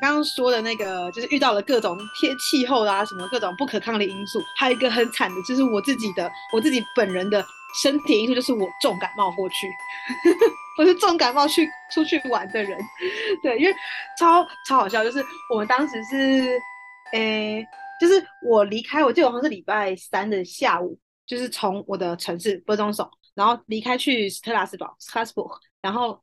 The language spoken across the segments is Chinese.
刚刚说的那个，就是遇到了各种天气候啊，什么各种不可抗力因素，还有一个很惨的，就是我自己的，我自己本人的身体因素，就是我重感冒过去，我是重感冒去出去玩的人，对，因为超超好笑，就是我们当时是，诶、就是我离开，我记得好像是礼拜三的下午，就是从我的城市波中首，然后离开去斯特拉斯堡 s t r a s b u r g 然后。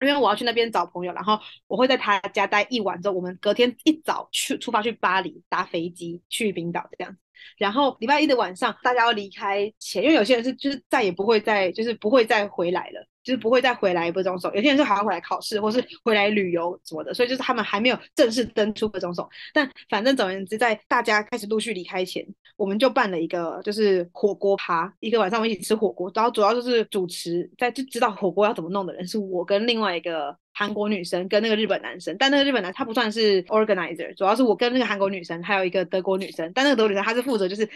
因为我要去那边找朋友，然后我会在他家待一晚，之后我们隔天一早去出发去巴黎，搭飞机去冰岛这样子。然后礼拜一的晚上，大家要离开前，因为有些人是就是再也不会再就是不会再回来了。就是不会再回来不中手，有些人是还要回来考试，或是回来旅游什么的，所以就是他们还没有正式登出不中手。但反正总而言之，在大家开始陆续离开前，我们就办了一个就是火锅趴，一个晚上我们一起吃火锅，然后主要就是主持在就知道火锅要怎么弄的人是我跟另外一个韩国女生跟那个日本男生，但那个日本男他不算是 organizer，主要是我跟那个韩国女生还有一个德国女生，但那个德国女生她是负责就是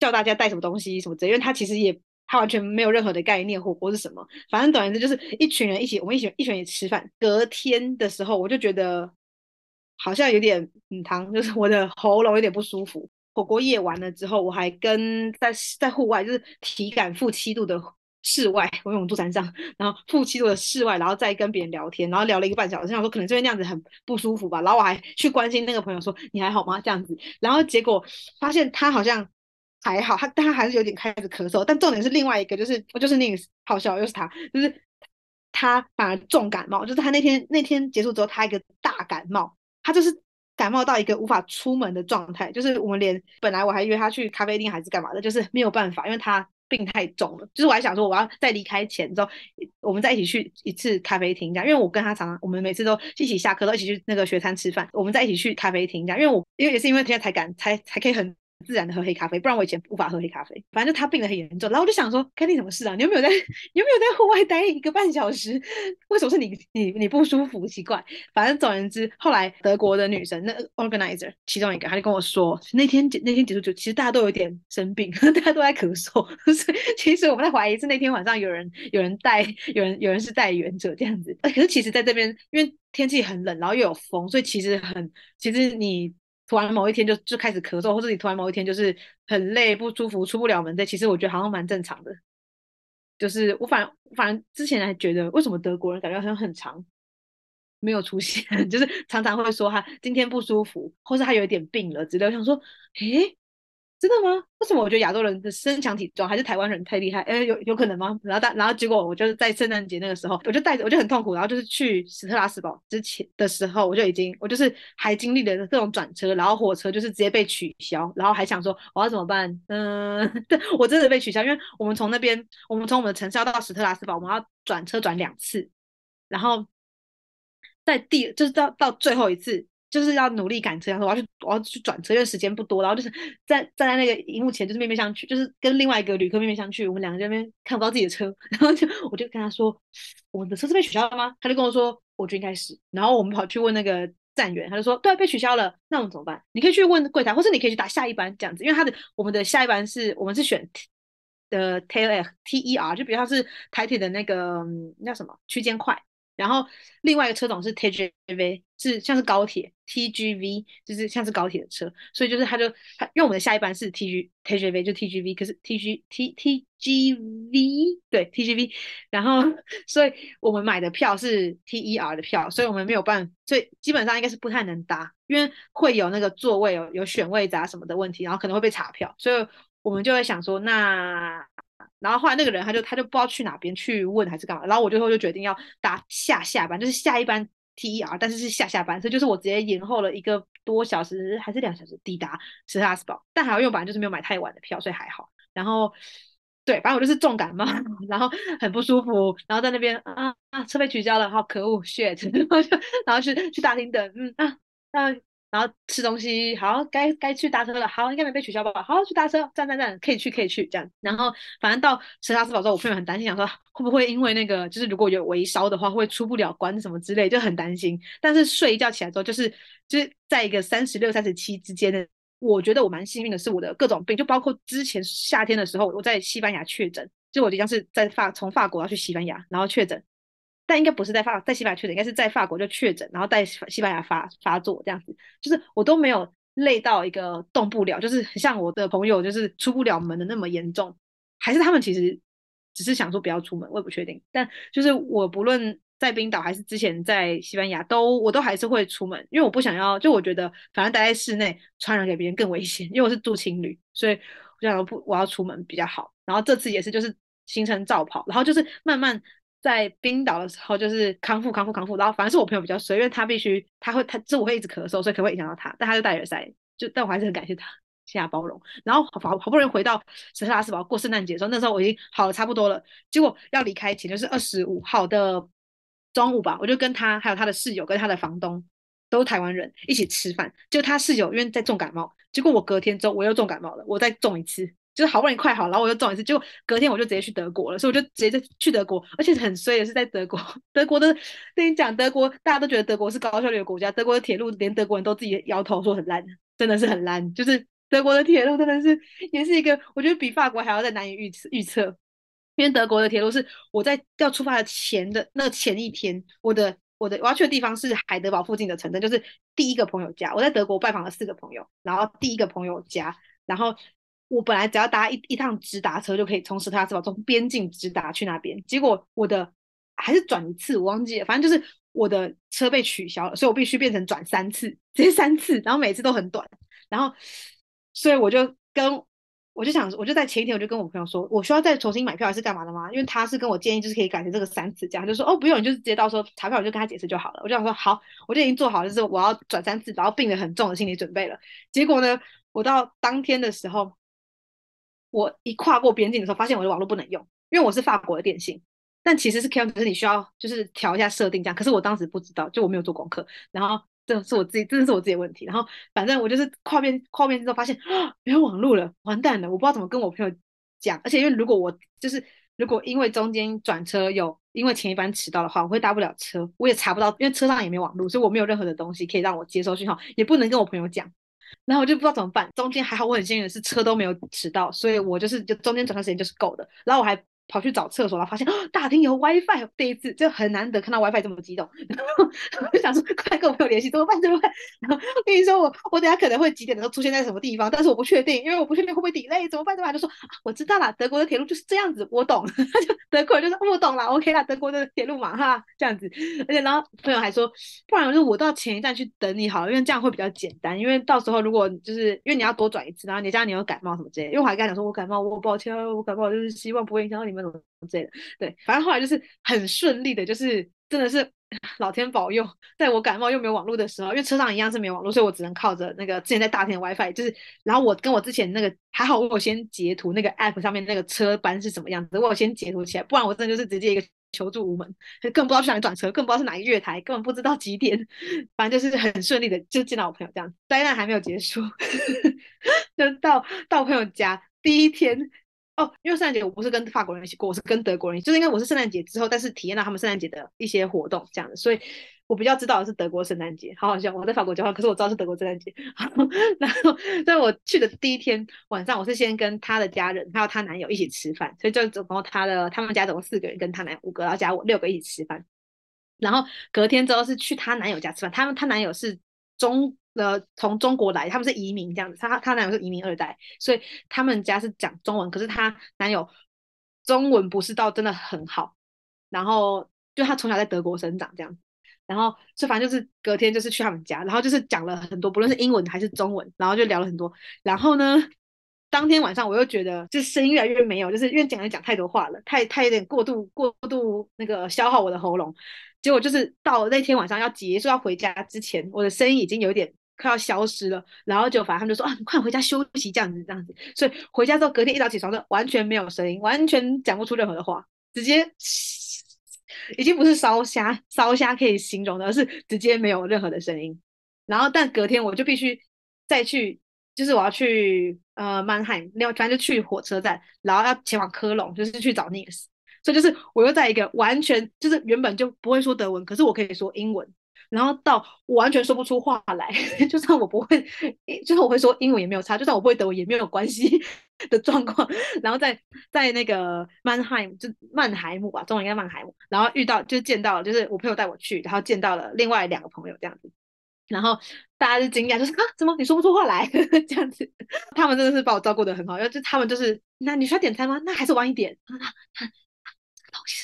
叫大家带什么东西什么之类，因为她其实也。他完全没有任何的概念，火锅是什么？反正总而言之，就是一群人一起，我们一起一群人吃饭。隔天的时候，我就觉得好像有点嗯，疼，就是我的喉咙有点不舒服。火锅夜完了之后，我还跟在在户外，就是体感负七度的室外，我因为我们住山上，然后负七度的室外，然后再跟别人聊天，然后聊了一个半小时，想说可能就会那样子很不舒服吧。然后我还去关心那个朋友说你还好吗？这样子，然后结果发现他好像。还好，他但他还是有点开始咳嗽。但重点是另外一个，就是我就是那个好笑，又是他，就是他反而重感冒。就是他那天那天结束之后，他一个大感冒，他就是感冒到一个无法出门的状态。就是我们连本来我还约他去咖啡厅还是干嘛的，就是没有办法，因为他病太重了。就是我还想说，我要在离开前之后，我们再一起去一次咖啡厅这样。因为我跟他常常，我们每次都一起下课都一起去那个学餐吃饭，我们再一起去咖啡厅这样。因为我因为也是因为现在才敢才才可以很。自然的喝黑咖啡，不然我以前无法喝黑咖啡。反正就他病得很严重，然后我就想说，干你什么事啊？你有没有在？你有没有在户外待一个半小时？为什么是你？你你不舒服？奇怪。反正总而言之，后来德国的女生，那 organizer 其中一个，他就跟我说，那天那天结束就其实大家都有点生病，大家都在咳嗽。所以其实我们在怀疑是那天晚上有人有人带，有人有人是带原者这样子。可是其实在这边，因为天气很冷，然后又有风，所以其实很其实你。突然某一天就就开始咳嗽，或者你突然某一天就是很累不舒服出不了门，这其实我觉得好像蛮正常的。就是我反反正之前还觉得为什么德国人感觉好像很长没有出现，就是常常会说他今天不舒服，或是他有一点病了之类。我想说，诶。真的吗？为什么我觉得亚洲人的身强体壮还是台湾人太厉害？哎，有有可能吗？然后大然后结果我就是在圣诞节那个时候，我就带着我就很痛苦，然后就是去斯特拉斯堡之前的时候，我就已经我就是还经历了各种转车，然后火车就是直接被取消，然后还想说我要怎么办？嗯，对，我真的被取消，因为我们从那边我们从我们的城市要到斯特拉斯堡，我们要转车转两次，然后在第就是到到最后一次。就是要努力赶车，然后我要去，我要去转车，因为时间不多。然后就是在站在那个荧幕前，就是面面相觑，就是跟另外一个旅客面面相觑。我们两个在那边看不到自己的车，然后就我就跟他说：“我的车是被取消了吗？”他就跟我说：“我觉得应该是。”然后我们跑去问那个站员，他就说：“对，被取消了。”那我们怎么办？你可以去问柜台，或是你可以去打下一班这样子，因为他的我们的下一班是我们是选的 TER T E R，就比如他是台铁的那个那叫什么区间快。然后另外一个车种是 TGV，是像是高铁 TGV，就是像是高铁的车，所以就是他就他因为我们的下一班是 TG TGV 就 TGV，可是 TG T TGV 对 TGV，然后所以我们买的票是 TER 的票，所以我们没有办法，所以基本上应该是不太能搭，因为会有那个座位有有选位啊什么的问题，然后可能会被查票，所以我们就会想说那。然后后来那个人他就他就不知道去哪边去问还是干嘛，然后我最后就决定要搭下下班，就是下一班 TER，但是是下下班，所以就是我直接延后了一个多小时还是两小时抵达斯特拉斯堡，但还好因为我本来就是没有买太晚的票，所以还好。然后对，反正我就是重感冒，然后很不舒服，然后在那边啊啊车被取消了，好可恶 shit，然后就然后去去大厅等，嗯啊啊。然后吃东西，好，该该去搭车了，好，应该没被取消吧？好，去搭车，站站站，可以去，可以去，这样。然后反正到斯特拉斯堡之后，我朋友很担心，想说会不会因为那个，就是如果有微烧的话，会出不了关什么之类，就很担心。但是睡一觉起来之后，就是就是在一个三十六、三十七之间的，我觉得我蛮幸运的，是我的各种病，就包括之前夏天的时候，我在西班牙确诊，就我即将是在法从法国要去西班牙，然后确诊。但应该不是在法在西班牙确诊，应该是在法国就确诊，然后在西班牙发发作这样子，就是我都没有累到一个动不了，就是像我的朋友就是出不了门的那么严重，还是他们其实只是想说不要出门，我也不确定。但就是我不论在冰岛还是之前在西班牙，都我都还是会出门，因为我不想要，就我觉得反正待在室内传染给别人更危险，因为我是住青旅，所以我想说不我要出门比较好。然后这次也是就是行程照跑，然后就是慢慢。在冰岛的时候，就是康复、康复、康复，然后反正是我朋友比较衰，因为他必须他会他就我会一直咳嗽，所以可能会影响到他，但他就戴耳塞，就但我还是很感谢他，谢谢包容。然后好好不容易回到圣克拉斯堡过圣诞节的时候，那时候我已经好了差不多了，结果要离开前就是二十五号的中午吧，我就跟他还有他的室友跟他的房东都是台湾人一起吃饭，就他室友因为在重感冒，结果我隔天之后我又重感冒了，我再重一次。就是好不容易快好，然后我又中一次，结果隔天我就直接去德国了，所以我就直接去德国，而且很衰的是在德国，德国的跟你讲，德国大家都觉得德国是高效率的国家，德国的铁路连德国人都自己摇头说很烂，真的是很烂，就是德国的铁路真的是也是一个，我觉得比法国还要再难以预测预测，因为德国的铁路是我在要出发的前的那前一天，我的我的我要去的地方是海德堡附近的城镇，就是第一个朋友家，我在德国拜访了四个朋友，然后第一个朋友家，然后。我本来只要搭一一趟直达车就可以从圣克拉斯堡从边境直达去那边，结果我的还是转一次，我忘记了，反正就是我的车被取消了，所以我必须变成转三次，直接三次，然后每次都很短，然后所以我就跟我就想，我就在前一天我就跟我朋友说，我需要再重新买票还是干嘛的吗？因为他是跟我建议就是可以改成这个三次这样，就说哦不用，你就是直接到时候查票我就跟他解释就好了。我就想说好，我就已经做好就是我要转三次，然后病得很重的心理准备了。结果呢，我到当天的时候。我一跨过边境的时候，发现我的网络不能用，因为我是法国的电信，但其实是可以，只是你需要就是调一下设定这样。可是我当时不知道，就我没有做功课，然后这是我自己，真的是我自己的问题。然后反正我就是跨边跨边之后发现啊，没有网络了，完蛋了，我不知道怎么跟我朋友讲。而且因为如果我就是如果因为中间转车有因为前一班迟到的话，我会搭不了车，我也查不到，因为车上也没网络，所以我没有任何的东西可以让我接收讯号，也不能跟我朋友讲。然后我就不知道怎么办，中间还好我很幸运的是车都没有迟到，所以我就是就中间整段时间就是够的。然后我还跑去找厕所，然后发现，大厅有 WiFi，第一次就很难得看到 WiFi 这么激动。然后我就想说，快跟我朋友联系，怎么办？怎么办？然后跟你说，我我等下可能会几点的时候出现在什么地方，但是我不确定，因为我不确定会不会 delay，怎么办？怎么办？就说，我知道了，德国的铁路就是这样子，我懂。他就德国人就说我懂了，OK 啦，德国的铁路嘛哈，这样子。而且然后朋友还说，不然就我到前一站去等你好了，因为这样会比较简单。因为到时候如果就是因为你要多转一次，然后你这样你有感冒什么之类，因为我还跟他讲说我感冒，我抱歉，我感冒，就是希望不会影响到你们什么。之类的，对，反正后来就是很顺利的，就是真的是 老天保佑，在我感冒又没有网络的时候，因为车上一样是没有网络，所以我只能靠着那个之前在大厅的 WiFi，就是，然后我跟我之前那个还好，我有先截图那个 App 上面那个车班是什么样子，我有先截图起来，不然我真的就是直接一个求助无门，更不知道去哪里转车，更不知道是哪一个月台，根本不知道几点，反正就是很顺利的就见到我朋友这样，灾难还没有结束，就到到朋友家第一天。哦，因为圣诞节我不是跟法国人一起过，我是跟德国人，就是因为我是圣诞节之后，但是体验到他们圣诞节的一些活动这样的，所以我比较知道的是德国圣诞节，好好笑。我在法国交换，可是我知道是德国圣诞节。然后在我去的第一天晚上，我是先跟他的家人还有他男友一起吃饭，所以就总共他的他们家总共四个人，跟他男五个，然后加我六个一起吃饭。然后隔天之后是去他男友家吃饭，他们他男友是中。呃，从中国来，他们是移民这样子。他他男友是移民二代，所以他们家是讲中文。可是他男友中文不是到真的很好，然后就他从小在德国生长这样子。然后所以反正就是隔天就是去他们家，然后就是讲了很多，不论是英文还是中文，然后就聊了很多。然后呢，当天晚上我又觉得就声音越来越没有，就是因为讲讲太多话了，太太有点过度过度那个消耗我的喉咙。结果就是到那天晚上要结束要回家之前，我的声音已经有点。快要消失了，然后就反正他们就说啊，你快回家休息这样子这样子，所以回家之后隔天一早起床就完全没有声音，完全讲不出任何的话，直接已经不是烧虾烧虾可以形容的，而是直接没有任何的声音。然后但隔天我就必须再去，就是我要去呃曼海，另外反正就去火车站，然后要前往科隆，就是去找 Nils，所以就是我又在一个完全就是原本就不会说德文，可是我可以说英文。然后到我完全说不出话来，就算我不会，就算我会说英文也没有差，就算我不会德文也没有关系。的状况，然后在在那个曼海姆就曼海姆吧，中文应该曼海姆，然后遇到就见到，就是我朋友带我去，然后见到了另外两个朋友这样子，然后大家就惊讶，就是啊，怎么你说不出话来 这样子？他们真的是把我照顾得很好，因为就他们就是，那你需要点餐吗？那还是晚一点。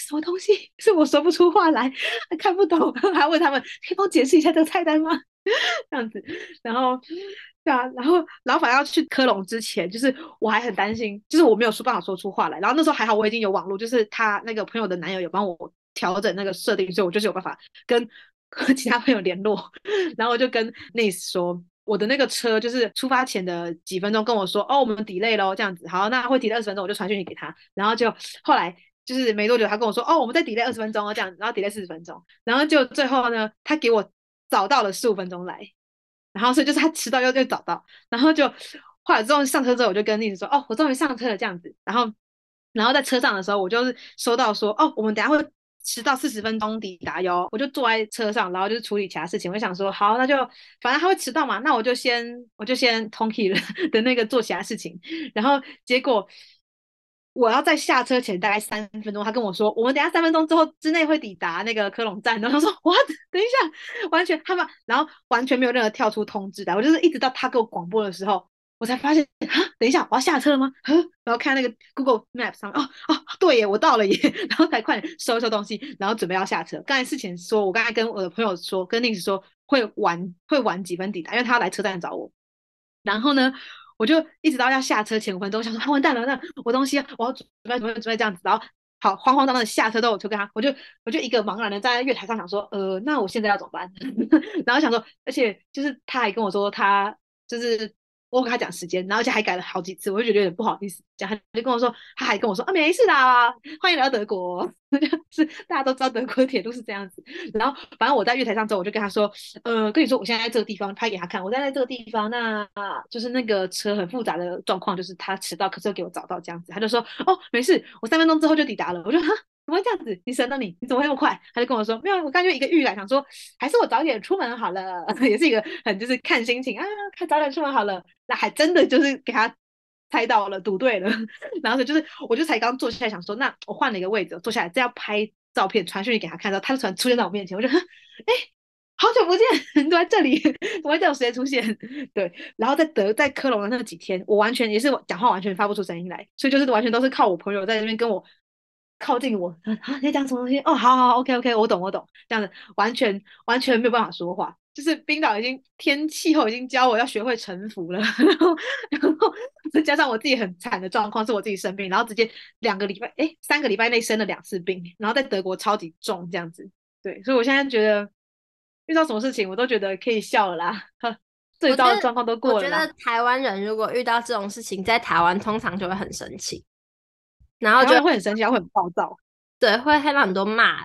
什么东西？是我说不出话来，看不懂，还问他们可以帮我解释一下这个菜单吗？这样子，然后对啊，然后老板要去科隆之前，就是我还很担心，就是我没有说办法说出话来。然后那时候还好，我已经有网络，就是他那个朋友的男友有帮我调整那个设定，所以我就是有办法跟和其他朋友联络。然后我就跟 Nice 说，我的那个车就是出发前的几分钟跟我说，哦，我们 delay 咯，这样子，好，那会 delay 二十分钟，我就传讯息给他。然后就后来。就是没多久，他跟我说：“哦，我们再 delay 二十分钟哦，这样，然后 delay 四十分钟，然后就最后呢，他给我早到了十五分钟来，然后所以就是他迟到又又早到，然后就后来之后上车之后，我就跟丽子说：哦，我终于上车了，这样子，然后然后在车上的时候，我就是收到说：哦，我们等下会迟到四十分钟抵达哟，我就坐在车上，然后就是处理其他事情，我想说好，那就反正他会迟到嘛，那我就先我就先通 key 了 的那个做其他事情，然后结果。”我要在下车前大概三分钟，他跟我说，我们等下三分钟之后之内会抵达那个科隆站。然后他说，what？等一下，完全他们，然后完全没有任何跳出通知的。我就是一直到他给我广播的时候，我才发现，啊，等一下我要下车了吗？呵，然后看那个 Google Map 上面，哦哦，对耶，我到了耶，然后才快点收一收东西，然后准备要下车。刚才事前说，我刚才跟我的朋友说，跟宁子说会晚会晚几分抵达，因为他要来车站找我。然后呢？我就一直到要下车前五分钟，我想说，啊，完蛋了，那我东西我要准备准备准备这样子，然后好慌慌张张的下车到，我就跟他，我就我就一个茫然的站在月台上想说，呃，那我现在要怎么办？然后想说，而且就是他还跟我说，他就是。我跟他讲时间，然后而且还改了好几次，我就觉得有点不好意思讲。他就跟我说，他还跟我说啊，没事啦，欢迎来到德国。是大家都知道德国的铁路是这样子。然后反正我在月台上之后，我就跟他说，呃，跟你说，我现在在这个地方拍给他看，我在在这个地方，那就是那个车很复杂的状况，就是他迟到，可是又给我找到这样子。他就说，哦，没事，我三分钟之后就抵达了。我就哈。怎么会这样子？你神了你？你怎么会那么快？他就跟我说没有，我刚就一个预感，想说还是我早点出门好了，也是一个很就是看心情啊，看早点出门好了。那还真的就是给他猜到了，赌对了。然后就是我就才刚坐下来想说，那我换了一个位置坐下来，这要拍照片传讯息给他看到，他就突然出现在我面前，我就 哎，好久不见，你都在这里，怎么会这种时间出现？对，然后在德在科隆的那几天，我完全也是讲话完全发不出声音来，所以就是完全都是靠我朋友在那边跟我。靠近我啊！你在讲什么东西？哦，好好好，OK OK，我懂我懂，这样子完全完全没有办法说话。就是冰岛已经天气候已经教我要学会臣服了，然后然后再加上我自己很惨的状况是我自己生病，然后直接两个礼拜哎三个礼拜内生了两次病，然后在德国超级重这样子。对，所以我现在觉得遇到什么事情我都觉得可以笑了啦，呵，最糟的状况都过了。我觉得台湾人如果遇到这种事情，在台湾通常就会很生气。然后就会很生气，会很暴躁，对，会害怕很多骂，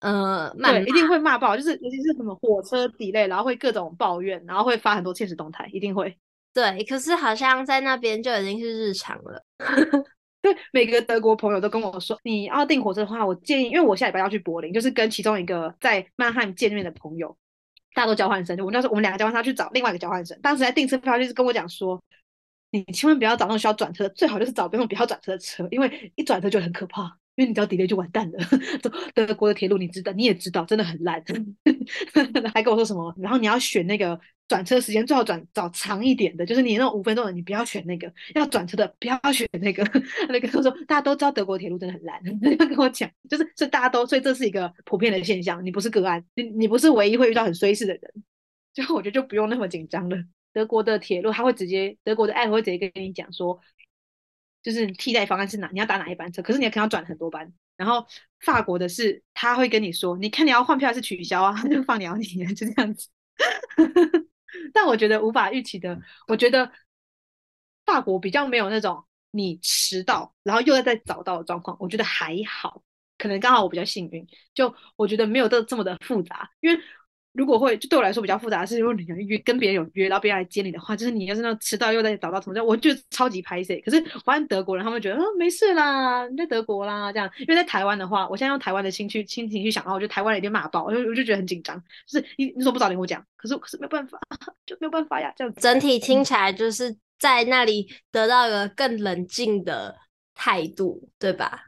呃，骂对，一定会骂爆，就是尤其是什么火车 delay，然后会各种抱怨，然后会发很多现实动态，一定会。对，可是好像在那边就已经是日常了。对，每个德国朋友都跟我说，你要订火车的话，我建议，因为我下礼拜要去柏林，就是跟其中一个在曼海姆见面的朋友，大家都交换生，就我那时候我们两个交换生去找另外一个交换生，当时在订车票就是跟我讲说。你千万不要找那种需要转车，最好就是找那种不要转车的车，因为一转车就很可怕，因为你只要 delay 就完蛋了。德国的铁路你知道，你也知道，真的很烂。还跟我说什么？然后你要选那个转车时间最好转找长一点的，就是你那种五分钟的，你不要选那个；要转车的不要选那个。那个他说大家都知道德国铁路真的很烂，他跟我讲，就是所以大家都，所以这是一个普遍的现象，你不是个案，你你不是唯一会遇到很衰事的人。就我觉得就不用那么紧张了。德国的铁路，他会直接，德国的 app 会直接跟你讲说，就是替代方案是哪，你要打哪一班车，可是你可能要转很多班。然后法国的是，他会跟你说，你看你要换票还是取消啊，他就放鸟你，就这样子。但我觉得无法预期的，我觉得法国比较没有那种你迟到然后又要再早到的状况，我觉得还好，可能刚好我比较幸运，就我觉得没有这这么的复杂，因为。如果会，就对我来说比较复杂的是，如果你要约跟别人有约，然后别人来接你的话，就是你要是那迟到又在找到同学，我就超级拍谢。可是我发现德国人他们觉得，嗯，没事啦，你在德国啦，这样。因为在台湾的话，我现在用台湾的心去心情去想的话，我觉得台湾人一定骂爆，我就我就觉得很紧张。就是你你怎么不早点跟我讲？可是可是没有办法，就没有办法呀，这样。整体听起来就是在那里得到一个更冷静的态度，对吧？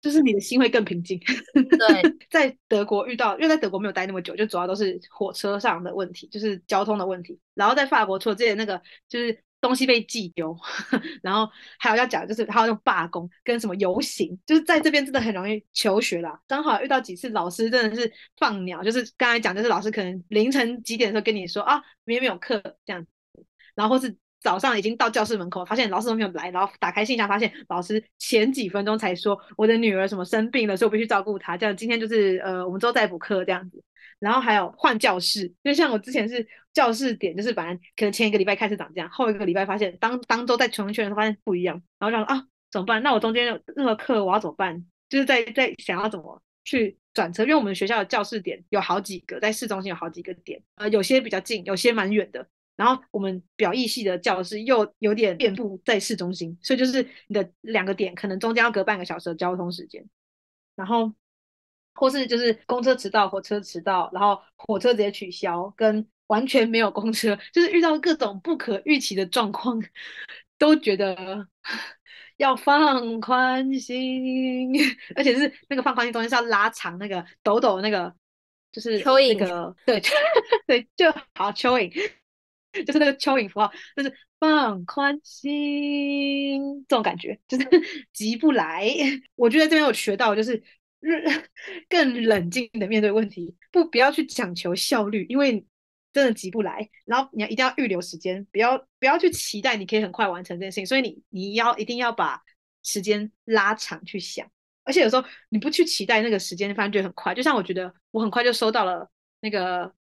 就是你的心会更平静。对，在德国遇到，因为在德国没有待那么久，就主要都是火车上的问题，就是交通的问题。然后在法国，除了之前那个，就是东西被寄丢，然后还有要讲，就是还有那种罢工跟什么游行，就是在这边真的很容易求学啦。刚好遇到几次老师真的是放鸟，就是刚才讲，就是老师可能凌晨几点的时候跟你说啊，明天没有课这样子，然后或是。早上已经到教室门口，发现老师都没有来，然后打开信箱，发现老师前几分钟才说我的女儿什么生病了，所以我必须照顾她。这样今天就是呃，我们之后再补课这样子。然后还有换教室，就像我之前是教室点，就是反正可能前一个礼拜开始长这样，后一个礼拜发现当当周再重新确认的时候发现不一样，然后想啊怎么办？那我中间有任何课我要怎么办？就是在在想要怎么去转车，因为我们学校的教室点有好几个，在市中心有好几个点，呃，有些比较近，有些蛮远的。然后我们表意系的教室又有点遍布在市中心，所以就是你的两个点可能中间要隔半个小时的交通时间，然后或是就是公车迟到、火车迟到，然后火车直接取消，跟完全没有公车，就是遇到各种不可预期的状况，都觉得 要放宽心，而且是那个放宽心中间是要拉长那个抖抖那个，就是那个对 对就好蚯蚓。就是那个蚯蚓符号，就是放宽心这种感觉，就是 急不来。我觉得这边有学到，就是 更冷静的面对问题，不不要去讲求效率，因为真的急不来。然后你要一定要预留时间，不要不要去期待你可以很快完成这件事情。所以你你要一定要把时间拉长去想，而且有时候你不去期待那个时间，反而觉得很快。就像我觉得我很快就收到了那个。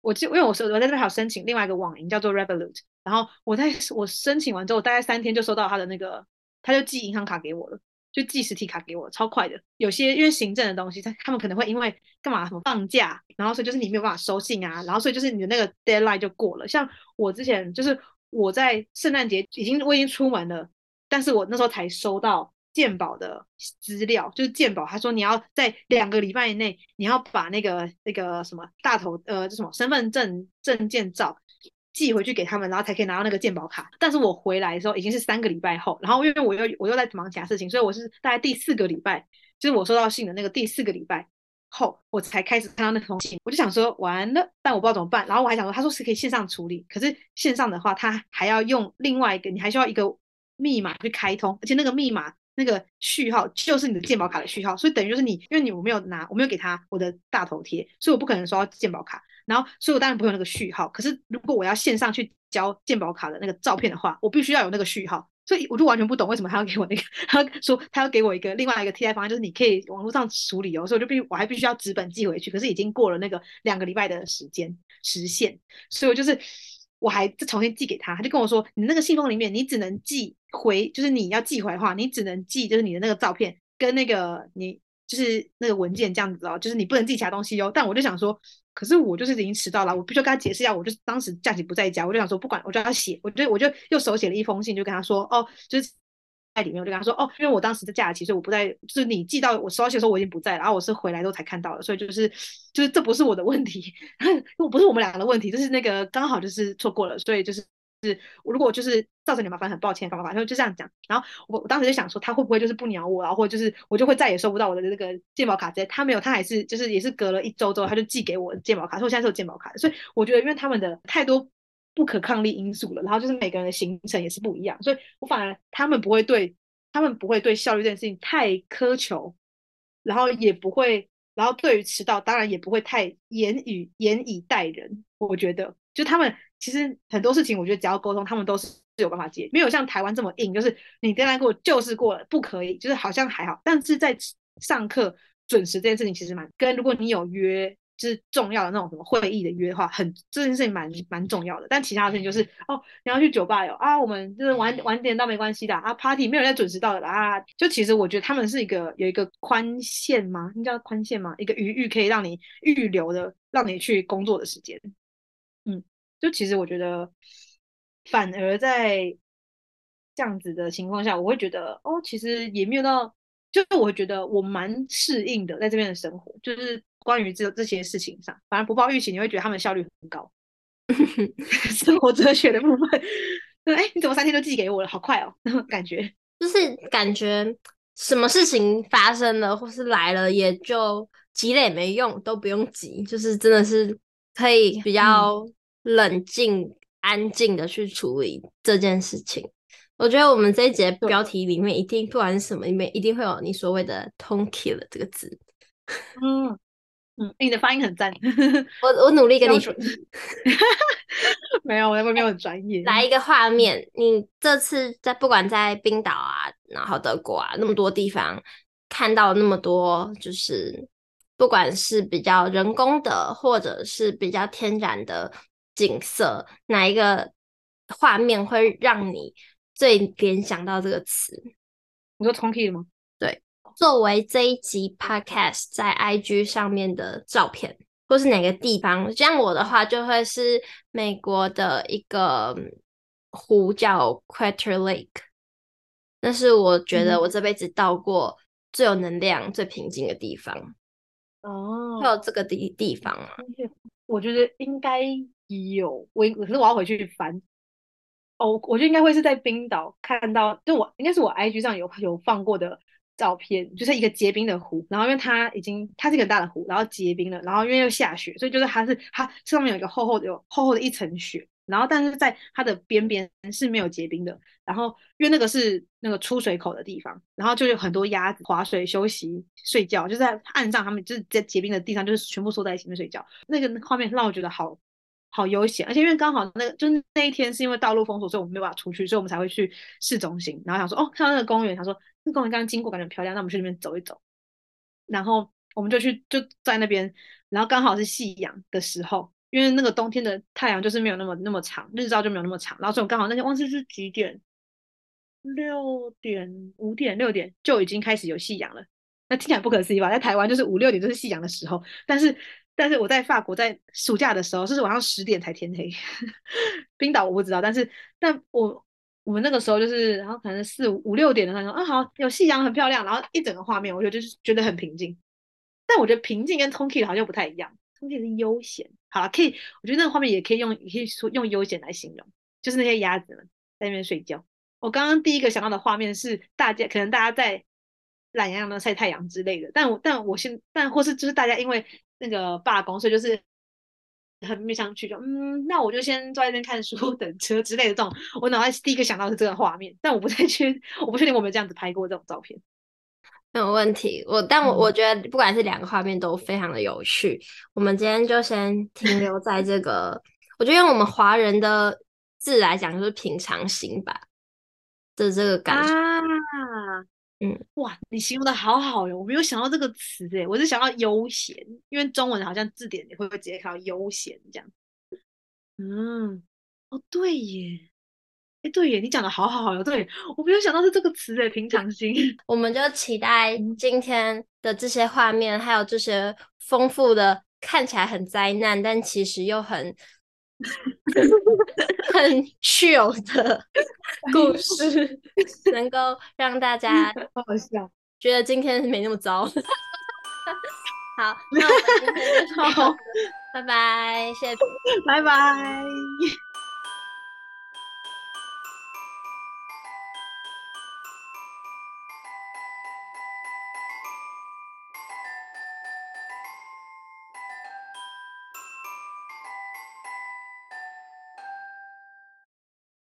我记因为我说我在这边还有申请另外一个网银叫做 Revolut，然后我在我申请完之后，大概三天就收到他的那个，他就寄银行卡给我了，就寄实体卡给我，超快的。有些因为行政的东西，他他们可能会因为干嘛什么放假，然后所以就是你没有办法收信啊，然后所以就是你的那个 deadline 就过了。像我之前就是我在圣诞节已经我已经出门了，但是我那时候才收到。鉴宝的资料就是鉴宝，他说你要在两个礼拜以内，你要把那个那个什么大头呃，这什么身份证证件照寄回去给他们，然后才可以拿到那个鉴宝卡。但是我回来的时候已经是三个礼拜后，然后因为我又我又在忙其他事情，所以我是大概第四个礼拜，就是我收到信的那个第四个礼拜后，我才开始看到那封信。我就想说完了，但我不知道怎么办。然后我还想说，他说是可以线上处理，可是线上的话，他还要用另外一个，你还需要一个密码去开通，而且那个密码。那个序号就是你的健保卡的序号，所以等于就是你，因为你我没有拿，我没有给他我的大头贴，所以我不可能收到健保卡。然后，所以我当然不会有那个序号。可是如果我要线上去交健保卡的那个照片的话，我必须要有那个序号。所以我就完全不懂为什么他要给我那个，他说他要给我一个另外一个替代方案，就是你可以网络上处理哦。所以我就必须我还必须要纸本寄回去，可是已经过了那个两个礼拜的时间时限，所以我就是。我还再重新寄给他，他就跟我说：“你那个信封里面，你只能寄回，就是你要寄回的话，你只能寄就是你的那个照片跟那个你就是那个文件这样子哦，就是你不能寄其他东西哦。”但我就想说，可是我就是已经迟到了，我必须要跟他解释一下，我就当时假期不在家，我就想说不管，我就要写，我就我就又手写了一封信，就跟他说：“哦，就是。”在里面，我就跟他说：“哦，因为我当时在假期，所以我不在。就是你寄到我收到信的时候，我已经不在了。然后我是回来之后才看到的，所以就是就是这不是我的问题，我不是我们两个的问题，就是那个刚好就是错过了。所以就是是我如果就是造成你麻烦，很抱歉，干嘛干嘛，就这样讲。然后我我当时就想说，他会不会就是不鸟我，然后或者就是我就会再也收不到我的那个健保卡？直接他没有，他还是就是也是隔了一周之后，他就寄给我的健保卡，所以我现在是有健保卡的。所以我觉得，因为他们的太多不可抗力因素了，然后就是每个人的行程也是不一样，所以我反而他们不会对。他们不会对效率这件事情太苛求，然后也不会，然后对于迟到当然也不会太严以严以待人。我觉得，就他们其实很多事情，我觉得只要沟通，他们都是有办法解，没有像台湾这么硬，就是你 deadline 过就是过了，不可以，就是好像还好。但是在上课准时这件事情，其实蛮跟如果你有约。就是重要的那种什么会议的约的话，很这件事情蛮蛮重要的。但其他的事情就是哦，你要去酒吧哟啊，我们就是晚晚点到没关系的啊，party 没有人在准时到的啊。就其实我觉得他们是一个有一个宽限吗？你知道宽限吗？一个余裕可以让你预留的，让你去工作的时间。嗯，就其实我觉得，反而在这样子的情况下，我会觉得哦，其实也没有到，就是我觉得我蛮适应的，在这边的生活，就是。关于这这些事情上，反而不抱预期，你会觉得他们效率很高。生活哲学的部分，对哎，你怎么三天就寄给我了？好快哦，感觉就是感觉什么事情发生了或是来了，也就急了也没用，都不用急，就是真的是可以比较冷静、嗯、安静的去处理这件事情。我觉得我们这一节标题里面一定不管是什么，里面一定会有你所谓的 “tonkill” 这个字。嗯。嗯，你的发音很赞，我我努力跟你说。没有，我那边没有很专业。来一个画面，你这次在不管在冰岛啊，然后德国啊，那么多地方看到那么多，就是不管是比较人工的，或者是比较天然的景色，哪一个画面会让你最联想到这个词？你说 tonkill 吗？对。作为这一集 podcast 在 IG 上面的照片，或是哪个地方，像我的话，就会是美国的一个湖叫 Crater Lake，那是我觉得我这辈子到过最有能量、嗯、最平静的地方。哦，还有这个地地方吗？我觉得应该有，我可是我要回去翻。哦，我觉得应该会是在冰岛看到，就我应该是我 IG 上有有放过的。照片就是一个结冰的湖，然后因为它已经它是一个大的湖，然后结冰了，然后因为又下雪，所以就是它是它上面有一个厚厚的有厚厚的一层雪，然后但是在它的边边是没有结冰的，然后因为那个是那个出水口的地方，然后就有很多鸭子划水休息睡觉，就在岸上，他们就是在结冰的地上就是全部缩在一起面睡觉，那个画面让我觉得好好悠闲，而且因为刚好那个就是那一天是因为道路封锁，所以我们没有办法出去，所以我们才会去市中心，然后想说哦看到那个公园，想说。那公园刚刚经过，感觉很漂亮，那我们去那边走一走。然后我们就去，就在那边，然后刚好是夕阳的时候，因为那个冬天的太阳就是没有那么那么长，日照就没有那么长。然后所以我刚好那天忘记是几点，六点、五点、六点就已经开始有夕阳了。那听起来不可思议吧？在台湾就是五六点就是夕阳的时候，但是但是我在法国在暑假的时候，就是晚上十点才天黑。冰岛我不知道，但是但我。我们那个时候就是，然后可能四五五六点的时候，啊好，有夕阳很漂亮，然后一整个画面，我觉得就是觉得很平静。但我觉得平静跟 Tonki 好像不太一样，Tonki 是悠闲，好了，可以，我觉得那个画面也可以用，也可以说用悠闲来形容，就是那些鸭子们在那边睡觉。我刚刚第一个想到的画面是大家可能大家在懒洋洋的晒太阳之类的，但我但我现但或是就是大家因为那个罢工，所以就是。很没想去，就嗯，那我就先坐在那边看书、等车之类的这种。我脑袋第一个想到是这个画面，但我不太确，我不确定我们这样子拍过这种照片。没有问题，我但我我觉得不管是两个画面都非常的有趣。嗯、我们今天就先停留在这个，我觉得用我们华人的字来讲，就是平常心吧的这个感觉。啊嗯，哇，你形容的好好哟！我没有想到这个词诶，我是想到悠闲，因为中文好像字典你会不会直接看到悠闲这样？嗯，哦对耶，哎对耶，你讲的好好好哟，对，我没有想到是这个词诶，平常心。我们就期待今天的这些画面，还有这些丰富的，看起来很灾难，但其实又很。很 chill 的 故事，能够让大家好笑，觉得今天没那么糟。好，那我们今天就好，拜拜，谢谢，拜拜。